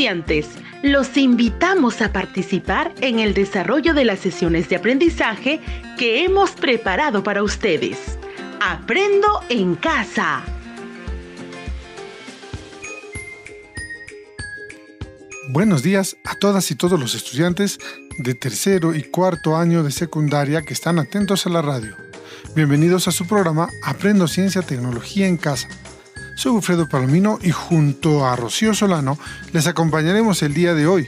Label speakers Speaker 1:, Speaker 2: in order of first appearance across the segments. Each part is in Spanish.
Speaker 1: Estudiantes, los invitamos a participar en el desarrollo de las sesiones de aprendizaje que hemos preparado para ustedes. Aprendo en casa.
Speaker 2: Buenos días a todas y todos los estudiantes de tercero y cuarto año de secundaria que están atentos a la radio. Bienvenidos a su programa Aprendo Ciencia Tecnología en Casa. Soy Wilfredo Palomino y junto a Rocío Solano les acompañaremos el día de hoy.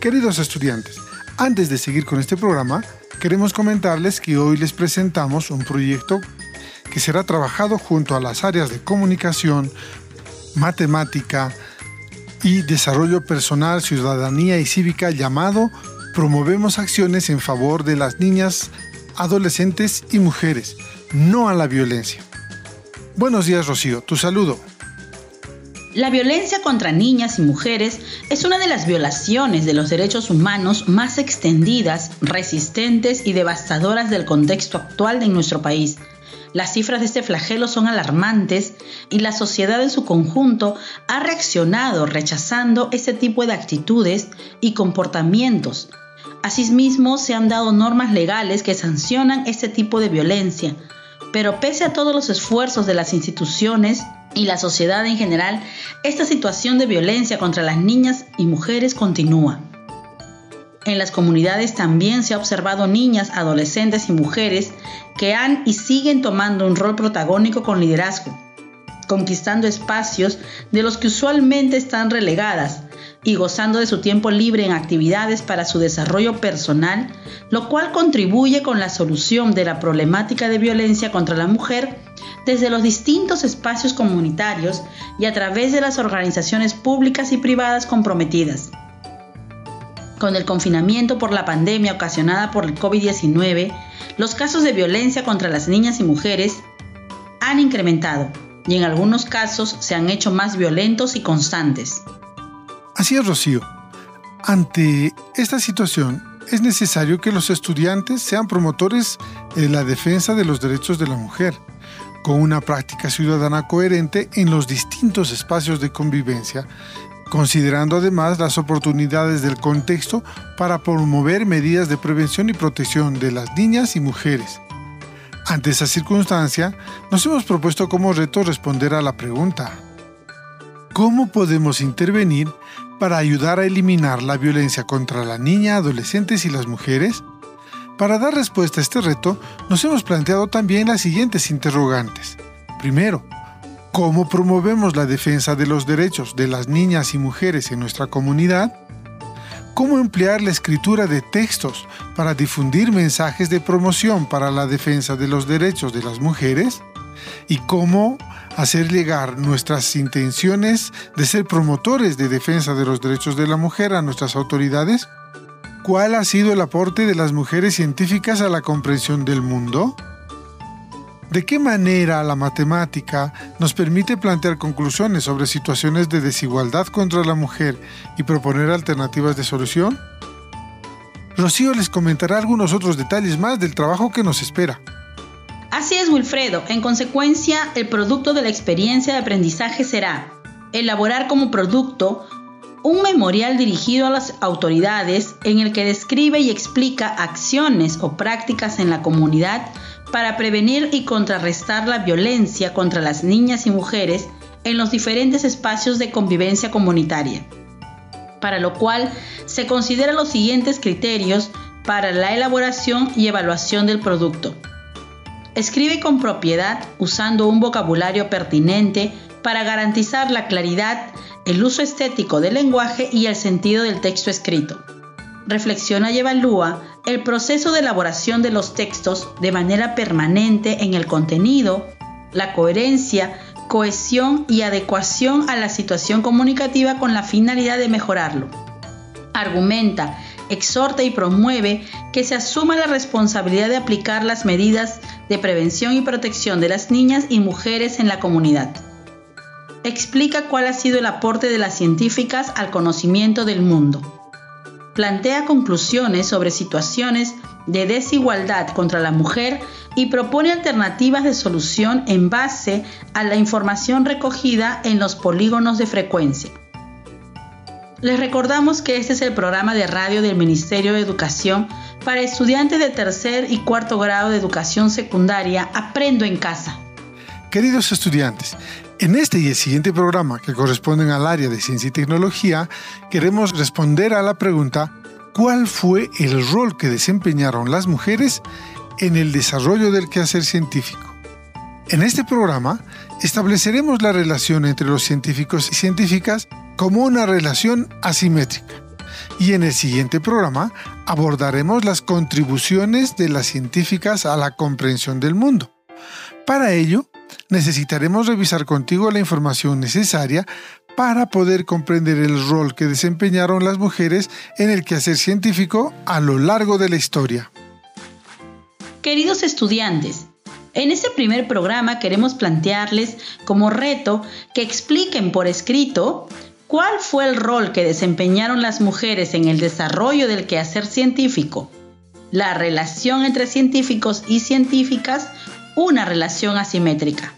Speaker 2: Queridos estudiantes, antes de seguir con este programa, queremos comentarles que hoy les presentamos un proyecto que será trabajado junto a las áreas de comunicación, matemática y desarrollo personal, ciudadanía y cívica llamado Promovemos acciones en favor de las niñas, adolescentes y mujeres, no a la violencia. Buenos días, Rocío. Tu saludo.
Speaker 3: La violencia contra niñas y mujeres es una de las violaciones de los derechos humanos más extendidas, resistentes y devastadoras del contexto actual de nuestro país. Las cifras de este flagelo son alarmantes y la sociedad en su conjunto ha reaccionado rechazando este tipo de actitudes y comportamientos. Asimismo, se han dado normas legales que sancionan este tipo de violencia, pero pese a todos los esfuerzos de las instituciones y la sociedad en general, esta situación de violencia contra las niñas y mujeres continúa. En las comunidades también se ha observado niñas, adolescentes y mujeres que han y siguen tomando un rol protagónico con liderazgo, conquistando espacios de los que usualmente están relegadas, y gozando de su tiempo libre en actividades para su desarrollo personal, lo cual contribuye con la solución de la problemática de violencia contra la mujer desde los distintos espacios comunitarios y a través de las organizaciones públicas y privadas comprometidas. Con el confinamiento por la pandemia ocasionada por el COVID-19, los casos de violencia contra las niñas y mujeres han incrementado y en algunos casos se han hecho más violentos y constantes.
Speaker 2: Así es, Rocío. Ante esta situación, es necesario que los estudiantes sean promotores de la defensa de los derechos de la mujer, con una práctica ciudadana coherente en los distintos espacios de convivencia, considerando además las oportunidades del contexto para promover medidas de prevención y protección de las niñas y mujeres. Ante esa circunstancia, nos hemos propuesto como reto responder a la pregunta, ¿cómo podemos intervenir para ayudar a eliminar la violencia contra la niña, adolescentes y las mujeres? Para dar respuesta a este reto, nos hemos planteado también las siguientes interrogantes. Primero, ¿cómo promovemos la defensa de los derechos de las niñas y mujeres en nuestra comunidad? ¿Cómo emplear la escritura de textos para difundir mensajes de promoción para la defensa de los derechos de las mujeres? ¿Y cómo hacer llegar nuestras intenciones de ser promotores de defensa de los derechos de la mujer a nuestras autoridades? ¿Cuál ha sido el aporte de las mujeres científicas a la comprensión del mundo? ¿De qué manera la matemática nos permite plantear conclusiones sobre situaciones de desigualdad contra la mujer y proponer alternativas de solución? Rocío les comentará algunos otros detalles más del trabajo que nos espera.
Speaker 3: Así es, Wilfredo. En consecuencia, el producto de la experiencia de aprendizaje será elaborar como producto un memorial dirigido a las autoridades en el que describe y explica acciones o prácticas en la comunidad para prevenir y contrarrestar la violencia contra las niñas y mujeres en los diferentes espacios de convivencia comunitaria, para lo cual se consideran los siguientes criterios para la elaboración y evaluación del producto. Escribe con propiedad usando un vocabulario pertinente para garantizar la claridad, el uso estético del lenguaje y el sentido del texto escrito. Reflexiona y evalúa el proceso de elaboración de los textos de manera permanente en el contenido, la coherencia, cohesión y adecuación a la situación comunicativa con la finalidad de mejorarlo. Argumenta, exhorta y promueve que se asuma la responsabilidad de aplicar las medidas de prevención y protección de las niñas y mujeres en la comunidad. Explica cuál ha sido el aporte de las científicas al conocimiento del mundo. Plantea conclusiones sobre situaciones de desigualdad contra la mujer y propone alternativas de solución en base a la información recogida en los polígonos de frecuencia. Les recordamos que este es el programa de radio del Ministerio de Educación para estudiantes de tercer y cuarto grado de educación secundaria Aprendo en casa.
Speaker 2: Queridos estudiantes, en este y el siguiente programa que corresponden al área de ciencia y tecnología, queremos responder a la pregunta ¿cuál fue el rol que desempeñaron las mujeres en el desarrollo del quehacer científico? En este programa estableceremos la relación entre los científicos y científicas como una relación asimétrica. Y en el siguiente programa abordaremos las contribuciones de las científicas a la comprensión del mundo. Para ello, necesitaremos revisar contigo la información necesaria para poder comprender el rol que desempeñaron las mujeres en el quehacer científico a lo largo de la historia.
Speaker 3: Queridos estudiantes, en este primer programa queremos plantearles como reto que expliquen por escrito ¿Cuál fue el rol que desempeñaron las mujeres en el desarrollo del quehacer científico? La relación entre científicos y científicas, una relación asimétrica.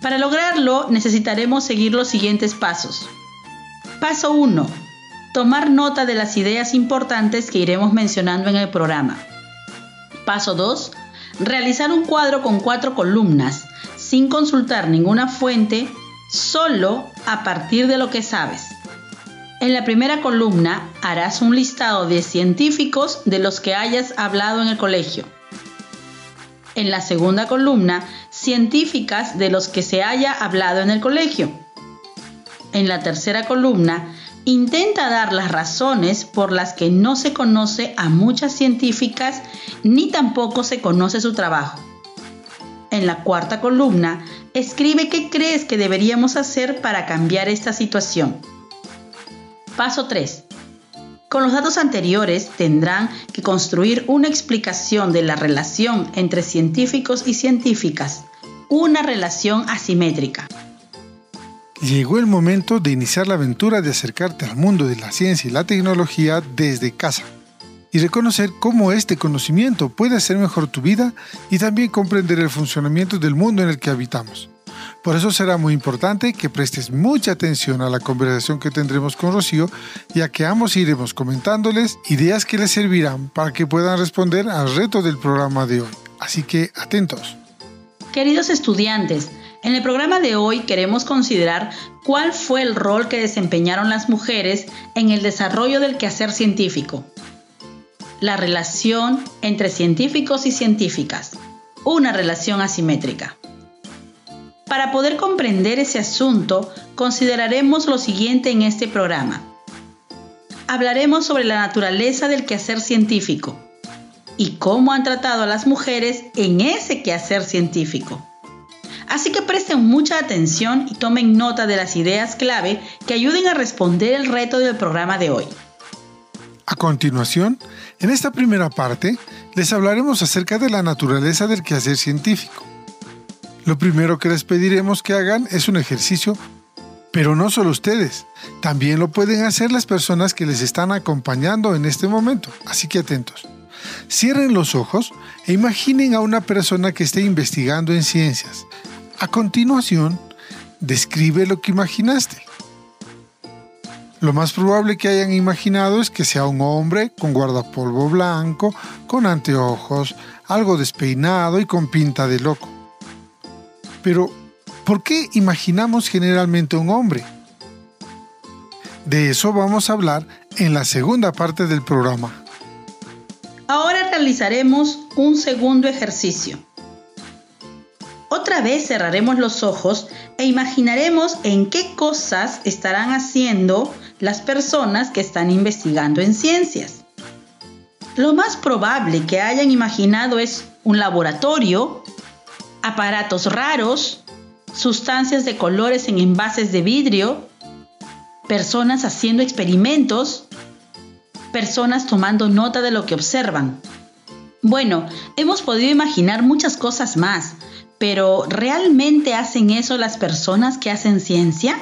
Speaker 3: Para lograrlo necesitaremos seguir los siguientes pasos. Paso 1. Tomar nota de las ideas importantes que iremos mencionando en el programa. Paso 2. Realizar un cuadro con cuatro columnas, sin consultar ninguna fuente solo a partir de lo que sabes. En la primera columna harás un listado de científicos de los que hayas hablado en el colegio. En la segunda columna, científicas de los que se haya hablado en el colegio. En la tercera columna, intenta dar las razones por las que no se conoce a muchas científicas ni tampoco se conoce su trabajo. En la cuarta columna, escribe qué crees que deberíamos hacer para cambiar esta situación. Paso 3. Con los datos anteriores tendrán que construir una explicación de la relación entre científicos y científicas, una relación asimétrica.
Speaker 2: Llegó el momento de iniciar la aventura de acercarte al mundo de la ciencia y la tecnología desde casa y reconocer cómo este conocimiento puede hacer mejor tu vida y también comprender el funcionamiento del mundo en el que habitamos. Por eso será muy importante que prestes mucha atención a la conversación que tendremos con Rocío, ya que ambos iremos comentándoles ideas que les servirán para que puedan responder al reto del programa de hoy. Así que atentos.
Speaker 3: Queridos estudiantes, en el programa de hoy queremos considerar cuál fue el rol que desempeñaron las mujeres en el desarrollo del quehacer científico la relación entre científicos y científicas, una relación asimétrica. Para poder comprender ese asunto, consideraremos lo siguiente en este programa. Hablaremos sobre la naturaleza del quehacer científico y cómo han tratado a las mujeres en ese quehacer científico. Así que presten mucha atención y tomen nota de las ideas clave que ayuden a responder el reto del programa de hoy.
Speaker 2: A continuación, en esta primera parte, les hablaremos acerca de la naturaleza del quehacer científico. Lo primero que les pediremos que hagan es un ejercicio, pero no solo ustedes, también lo pueden hacer las personas que les están acompañando en este momento, así que atentos. Cierren los ojos e imaginen a una persona que esté investigando en ciencias. A continuación, describe lo que imaginaste. Lo más probable que hayan imaginado es que sea un hombre con guardapolvo blanco, con anteojos, algo despeinado y con pinta de loco. Pero, ¿por qué imaginamos generalmente un hombre? De eso vamos a hablar en la segunda parte del programa.
Speaker 3: Ahora realizaremos un segundo ejercicio. Otra vez cerraremos los ojos e imaginaremos en qué cosas estarán haciendo las personas que están investigando en ciencias. Lo más probable que hayan imaginado es un laboratorio, aparatos raros, sustancias de colores en envases de vidrio, personas haciendo experimentos, personas tomando nota de lo que observan. Bueno, hemos podido imaginar muchas cosas más, pero ¿realmente hacen eso las personas que hacen ciencia?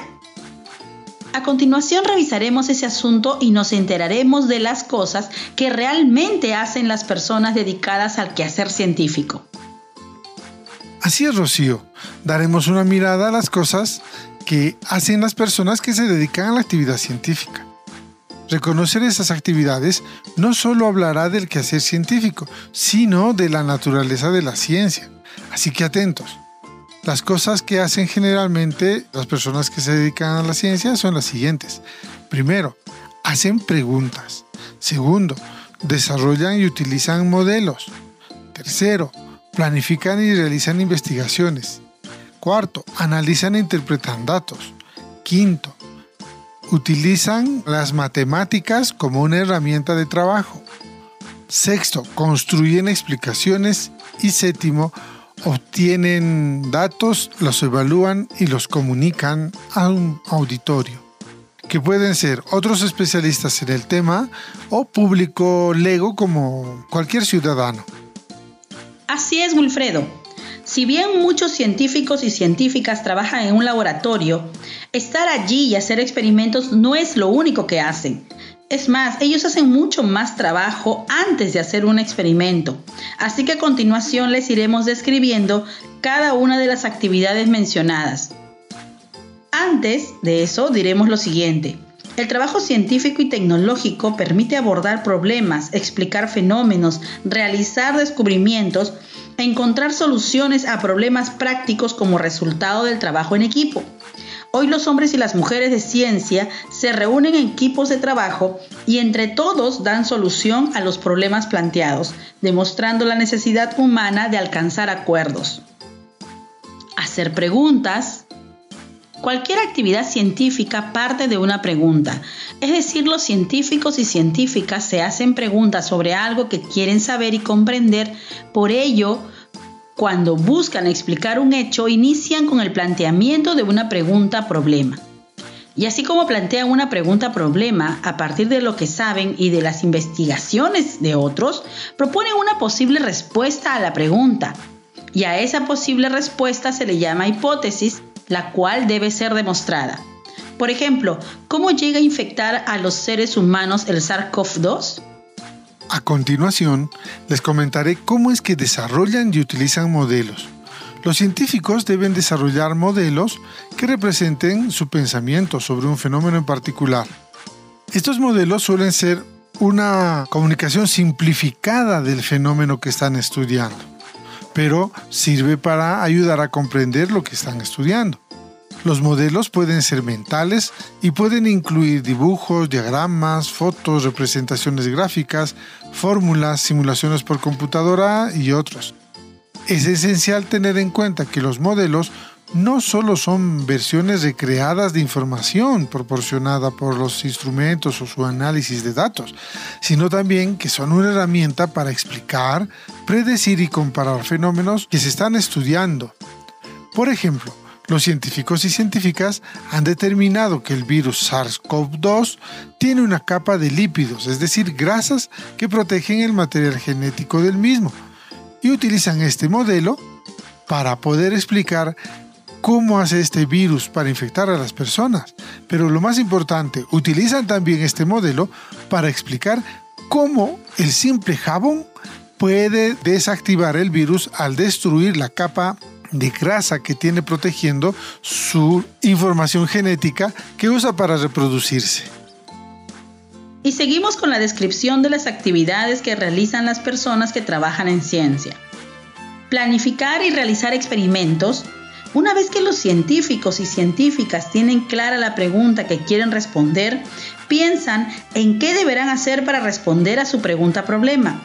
Speaker 3: A continuación revisaremos ese asunto y nos enteraremos de las cosas que realmente hacen las personas dedicadas al quehacer científico.
Speaker 2: Así es, Rocío. Daremos una mirada a las cosas que hacen las personas que se dedican a la actividad científica. Reconocer esas actividades no solo hablará del quehacer científico, sino de la naturaleza de la ciencia. Así que atentos. Las cosas que hacen generalmente las personas que se dedican a la ciencia son las siguientes. Primero, hacen preguntas. Segundo, desarrollan y utilizan modelos. Tercero, planifican y realizan investigaciones. Cuarto, analizan e interpretan datos. Quinto, utilizan las matemáticas como una herramienta de trabajo. Sexto, construyen explicaciones. Y séptimo, obtienen datos, los evalúan y los comunican a un auditorio, que pueden ser otros especialistas en el tema o público lego como cualquier ciudadano.
Speaker 3: Así es, Wilfredo. Si bien muchos científicos y científicas trabajan en un laboratorio, estar allí y hacer experimentos no es lo único que hacen. Es más, ellos hacen mucho más trabajo antes de hacer un experimento. Así que a continuación les iremos describiendo cada una de las actividades mencionadas. Antes de eso diremos lo siguiente. El trabajo científico y tecnológico permite abordar problemas, explicar fenómenos, realizar descubrimientos encontrar soluciones a problemas prácticos como resultado del trabajo en equipo. Hoy los hombres y las mujeres de ciencia se reúnen en equipos de trabajo y entre todos dan solución a los problemas planteados, demostrando la necesidad humana de alcanzar acuerdos. Hacer preguntas, Cualquier actividad científica parte de una pregunta, es decir, los científicos y científicas se hacen preguntas sobre algo que quieren saber y comprender, por ello, cuando buscan explicar un hecho, inician con el planteamiento de una pregunta-problema. Y así como plantean una pregunta-problema a partir de lo que saben y de las investigaciones de otros, proponen una posible respuesta a la pregunta. Y a esa posible respuesta se le llama hipótesis la cual debe ser demostrada. Por ejemplo, ¿cómo llega a infectar a los seres humanos el SARS-CoV-2?
Speaker 2: A continuación, les comentaré cómo es que desarrollan y utilizan modelos. Los científicos deben desarrollar modelos que representen su pensamiento sobre un fenómeno en particular. Estos modelos suelen ser una comunicación simplificada del fenómeno que están estudiando pero sirve para ayudar a comprender lo que están estudiando. Los modelos pueden ser mentales y pueden incluir dibujos, diagramas, fotos, representaciones gráficas, fórmulas, simulaciones por computadora y otros. Es esencial tener en cuenta que los modelos no solo son versiones recreadas de información proporcionada por los instrumentos o su análisis de datos, sino también que son una herramienta para explicar, predecir y comparar fenómenos que se están estudiando. Por ejemplo, los científicos y científicas han determinado que el virus SARS-CoV-2 tiene una capa de lípidos, es decir, grasas que protegen el material genético del mismo, y utilizan este modelo para poder explicar cómo hace este virus para infectar a las personas, pero lo más importante, utilizan también este modelo para explicar cómo el simple jabón puede desactivar el virus al destruir la capa de grasa que tiene protegiendo su información genética que usa para reproducirse.
Speaker 3: Y seguimos con la descripción de las actividades que realizan las personas que trabajan en ciencia. Planificar y realizar experimentos una vez que los científicos y científicas tienen clara la pregunta que quieren responder, piensan en qué deberán hacer para responder a su pregunta problema.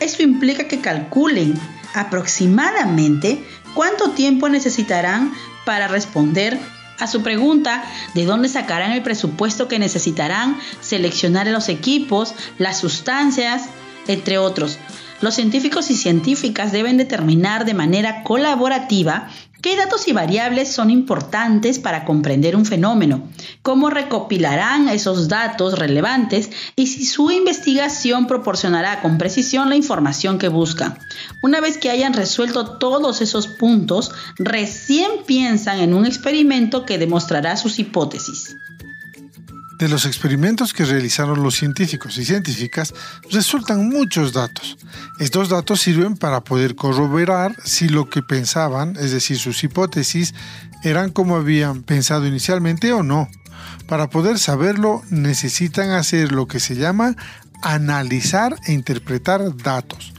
Speaker 3: Esto implica que calculen aproximadamente cuánto tiempo necesitarán para responder a su pregunta de dónde sacarán el presupuesto que necesitarán, seleccionar los equipos, las sustancias, entre otros. Los científicos y científicas deben determinar de manera colaborativa ¿Qué datos y variables son importantes para comprender un fenómeno? ¿Cómo recopilarán esos datos relevantes? Y si su investigación proporcionará con precisión la información que buscan. Una vez que hayan resuelto todos esos puntos, recién piensan en un experimento que demostrará sus hipótesis.
Speaker 2: De los experimentos que realizaron los científicos y científicas resultan muchos datos. Estos datos sirven para poder corroborar si lo que pensaban, es decir, sus hipótesis, eran como habían pensado inicialmente o no. Para poder saberlo necesitan hacer lo que se llama analizar e interpretar datos.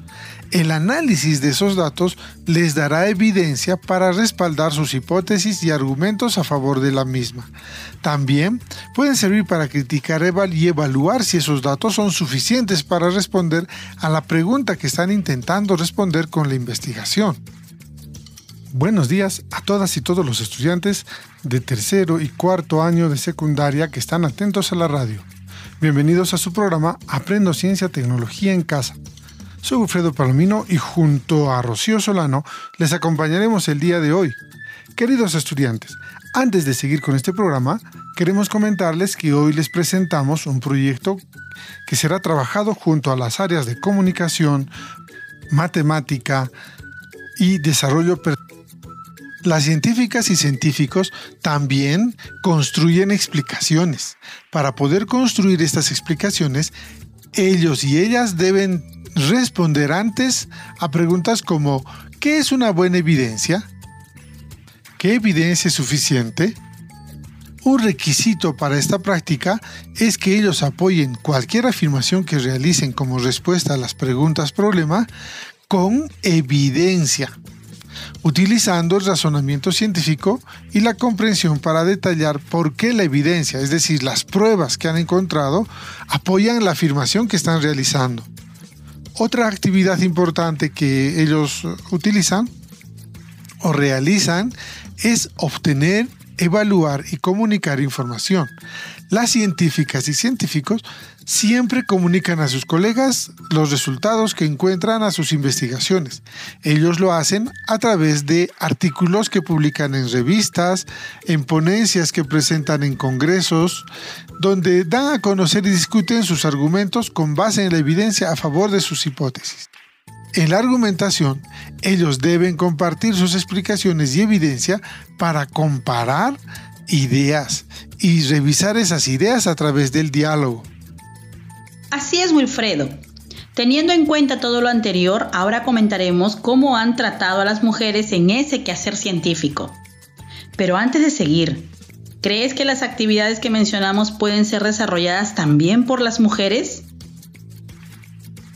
Speaker 2: El análisis de esos datos les dará evidencia para respaldar sus hipótesis y argumentos a favor de la misma. También pueden servir para criticar y evaluar si esos datos son suficientes para responder a la pregunta que están intentando responder con la investigación. Buenos días a todas y todos los estudiantes de tercero y cuarto año de secundaria que están atentos a la radio. Bienvenidos a su programa Aprendo Ciencia Tecnología en Casa soy Wilfredo Palomino y junto a Rocío Solano les acompañaremos el día de hoy. Queridos estudiantes, antes de seguir con este programa, queremos comentarles que hoy les presentamos un proyecto que será trabajado junto a las áreas de comunicación, matemática y desarrollo las científicas y científicos también construyen explicaciones. Para poder construir estas explicaciones, ellos y ellas deben responder antes a preguntas como ¿qué es una buena evidencia? ¿Qué evidencia es suficiente? Un requisito para esta práctica es que ellos apoyen cualquier afirmación que realicen como respuesta a las preguntas problema con evidencia, utilizando el razonamiento científico y la comprensión para detallar por qué la evidencia, es decir, las pruebas que han encontrado, apoyan la afirmación que están realizando. Otra actividad importante que ellos utilizan o realizan es obtener, evaluar y comunicar información. Las científicas y científicos siempre comunican a sus colegas los resultados que encuentran a sus investigaciones. Ellos lo hacen a través de artículos que publican en revistas, en ponencias que presentan en congresos, donde dan a conocer y discuten sus argumentos con base en la evidencia a favor de sus hipótesis. En la argumentación, ellos deben compartir sus explicaciones y evidencia para comparar ideas y revisar esas ideas a través del diálogo.
Speaker 3: Así es, Wilfredo. Teniendo en cuenta todo lo anterior, ahora comentaremos cómo han tratado a las mujeres en ese quehacer científico. Pero antes de seguir, ¿crees que las actividades que mencionamos pueden ser desarrolladas también por las mujeres?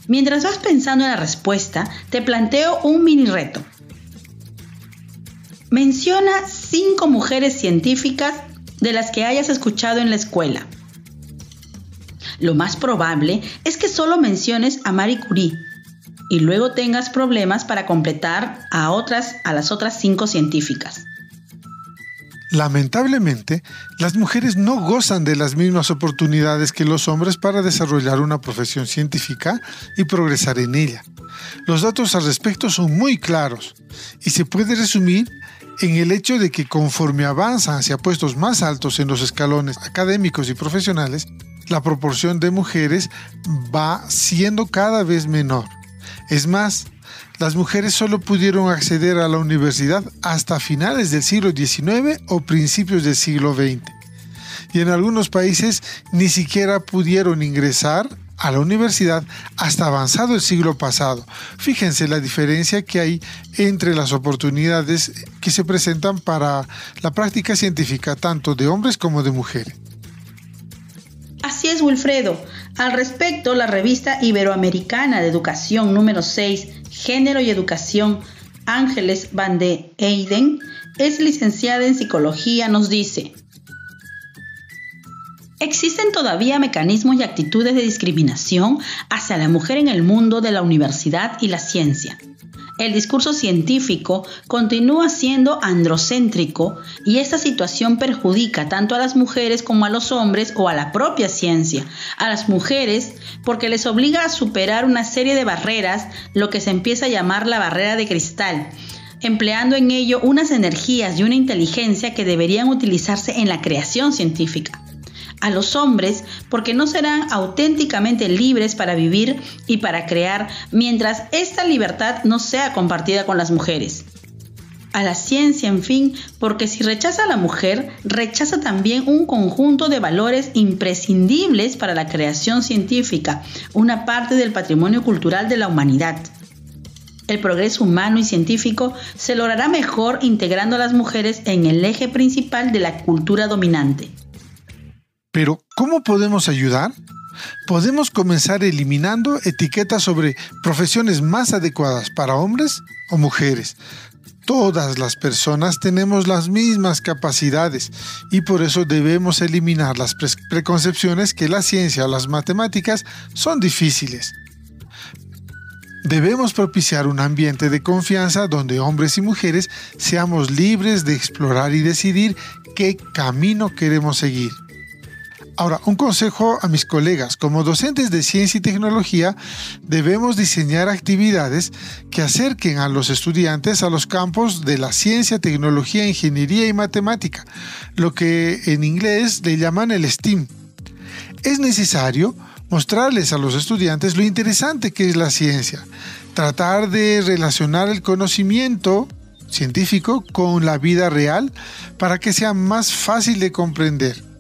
Speaker 3: Mientras vas pensando en la respuesta, te planteo un mini reto. Menciona cinco mujeres científicas de las que hayas escuchado en la escuela. Lo más probable es que solo menciones a Marie Curie y luego tengas problemas para completar a otras a las otras cinco científicas.
Speaker 2: Lamentablemente, las mujeres no gozan de las mismas oportunidades que los hombres para desarrollar una profesión científica y progresar en ella. Los datos al respecto son muy claros y se puede resumir en el hecho de que conforme avanzan hacia puestos más altos en los escalones académicos y profesionales, la proporción de mujeres va siendo cada vez menor. Es más, las mujeres solo pudieron acceder a la universidad hasta finales del siglo XIX o principios del siglo XX. Y en algunos países ni siquiera pudieron ingresar a la universidad hasta avanzado el siglo pasado. Fíjense la diferencia que hay entre las oportunidades que se presentan para la práctica científica tanto de hombres como de mujeres.
Speaker 3: Así es, Wilfredo. Al respecto, la revista Iberoamericana de Educación número 6, Género y Educación, Ángeles Van de Eyden, es licenciada en psicología, nos dice, Existen todavía mecanismos y actitudes de discriminación hacia la mujer en el mundo de la universidad y la ciencia. El discurso científico continúa siendo androcéntrico y esta situación perjudica tanto a las mujeres como a los hombres o a la propia ciencia. A las mujeres porque les obliga a superar una serie de barreras, lo que se empieza a llamar la barrera de cristal, empleando en ello unas energías y una inteligencia que deberían utilizarse en la creación científica a los hombres porque no serán auténticamente libres para vivir y para crear mientras esta libertad no sea compartida con las mujeres. A la ciencia, en fin, porque si rechaza a la mujer, rechaza también un conjunto de valores imprescindibles para la creación científica, una parte del patrimonio cultural de la humanidad. El progreso humano y científico se logrará mejor integrando a las mujeres en el eje principal de la cultura dominante.
Speaker 2: Pero, ¿cómo podemos ayudar? Podemos comenzar eliminando etiquetas sobre profesiones más adecuadas para hombres o mujeres. Todas las personas tenemos las mismas capacidades y por eso debemos eliminar las preconcepciones que la ciencia o las matemáticas son difíciles. Debemos propiciar un ambiente de confianza donde hombres y mujeres seamos libres de explorar y decidir qué camino queremos seguir. Ahora, un consejo a mis colegas. Como docentes de ciencia y tecnología, debemos diseñar actividades que acerquen a los estudiantes a los campos de la ciencia, tecnología, ingeniería y matemática, lo que en inglés le llaman el STEAM. Es necesario mostrarles a los estudiantes lo interesante que es la ciencia, tratar de relacionar el conocimiento científico con la vida real para que sea más fácil de comprender.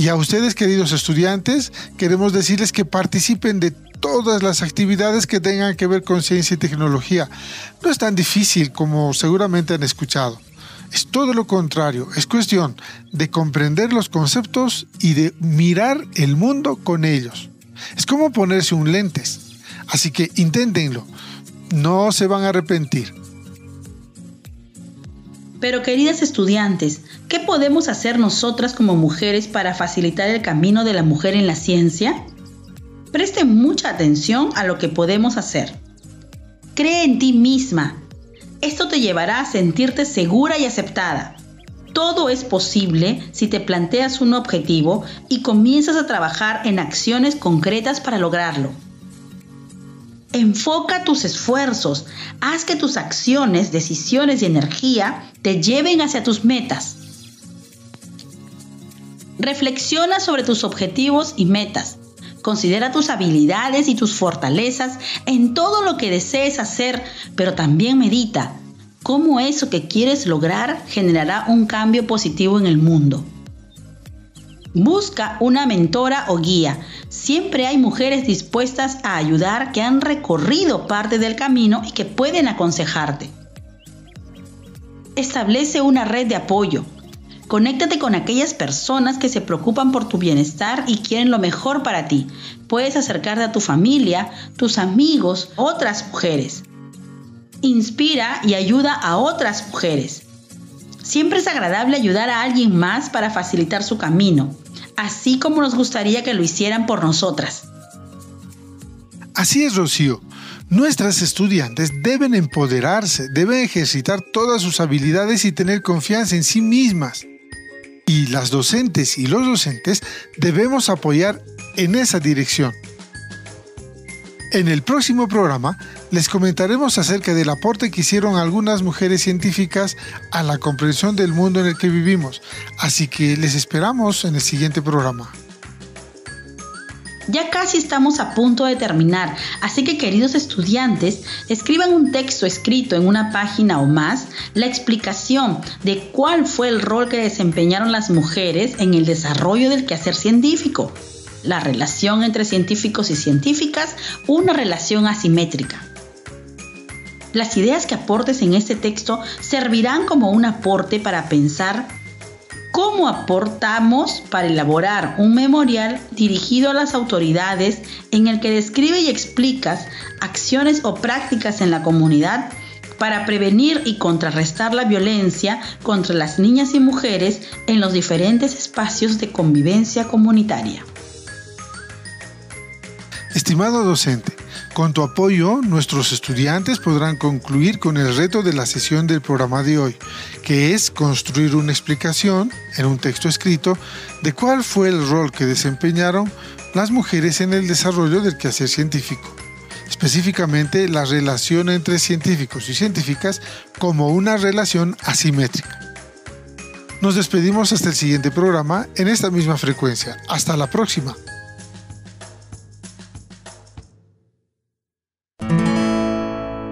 Speaker 2: Y a ustedes, queridos estudiantes, queremos decirles que participen de todas las actividades que tengan que ver con ciencia y tecnología. No es tan difícil como seguramente han escuchado. Es todo lo contrario, es cuestión de comprender los conceptos y de mirar el mundo con ellos. Es como ponerse un lentes. Así que inténtenlo, no se van a arrepentir.
Speaker 3: Pero queridas estudiantes, ¿qué podemos hacer nosotras como mujeres para facilitar el camino de la mujer en la ciencia? Presten mucha atención a lo que podemos hacer. Cree en ti misma, esto te llevará a sentirte segura y aceptada. Todo es posible si te planteas un objetivo y comienzas a trabajar en acciones concretas para lograrlo. Enfoca tus esfuerzos, haz que tus acciones, decisiones y energía te lleven hacia tus metas. Reflexiona sobre tus objetivos y metas. Considera tus habilidades y tus fortalezas en todo lo que desees hacer, pero también medita cómo eso que quieres lograr generará un cambio positivo en el mundo. Busca una mentora o guía. Siempre hay mujeres dispuestas a ayudar que han recorrido parte del camino y que pueden aconsejarte. Establece una red de apoyo. Conéctate con aquellas personas que se preocupan por tu bienestar y quieren lo mejor para ti. Puedes acercarte a tu familia, tus amigos, otras mujeres. Inspira y ayuda a otras mujeres. Siempre es agradable ayudar a alguien más para facilitar su camino, así como nos gustaría que lo hicieran por nosotras.
Speaker 2: Así es, Rocío. Nuestras estudiantes deben empoderarse, deben ejercitar todas sus habilidades y tener confianza en sí mismas y las docentes y los docentes debemos apoyar en esa dirección. En el próximo programa les comentaremos acerca del aporte que hicieron algunas mujeres científicas a la comprensión del mundo en el que vivimos, así que les esperamos en el siguiente programa.
Speaker 3: Ya casi estamos a punto de terminar, así que queridos estudiantes, escriban un texto escrito en una página o más la explicación de cuál fue el rol que desempeñaron las mujeres en el desarrollo del quehacer científico. La relación entre científicos y científicas, una relación asimétrica. Las ideas que aportes en este texto servirán como un aporte para pensar cómo aportamos para elaborar un memorial dirigido a las autoridades en el que describe y explicas acciones o prácticas en la comunidad para prevenir y contrarrestar la violencia contra las niñas y mujeres en los diferentes espacios de convivencia comunitaria.
Speaker 2: Estimado docente, con tu apoyo, nuestros estudiantes podrán concluir con el reto de la sesión del programa de hoy, que es construir una explicación en un texto escrito de cuál fue el rol que desempeñaron las mujeres en el desarrollo del quehacer científico, específicamente la relación entre científicos y científicas como una relación asimétrica. Nos despedimos hasta el siguiente programa en esta misma frecuencia. Hasta la próxima.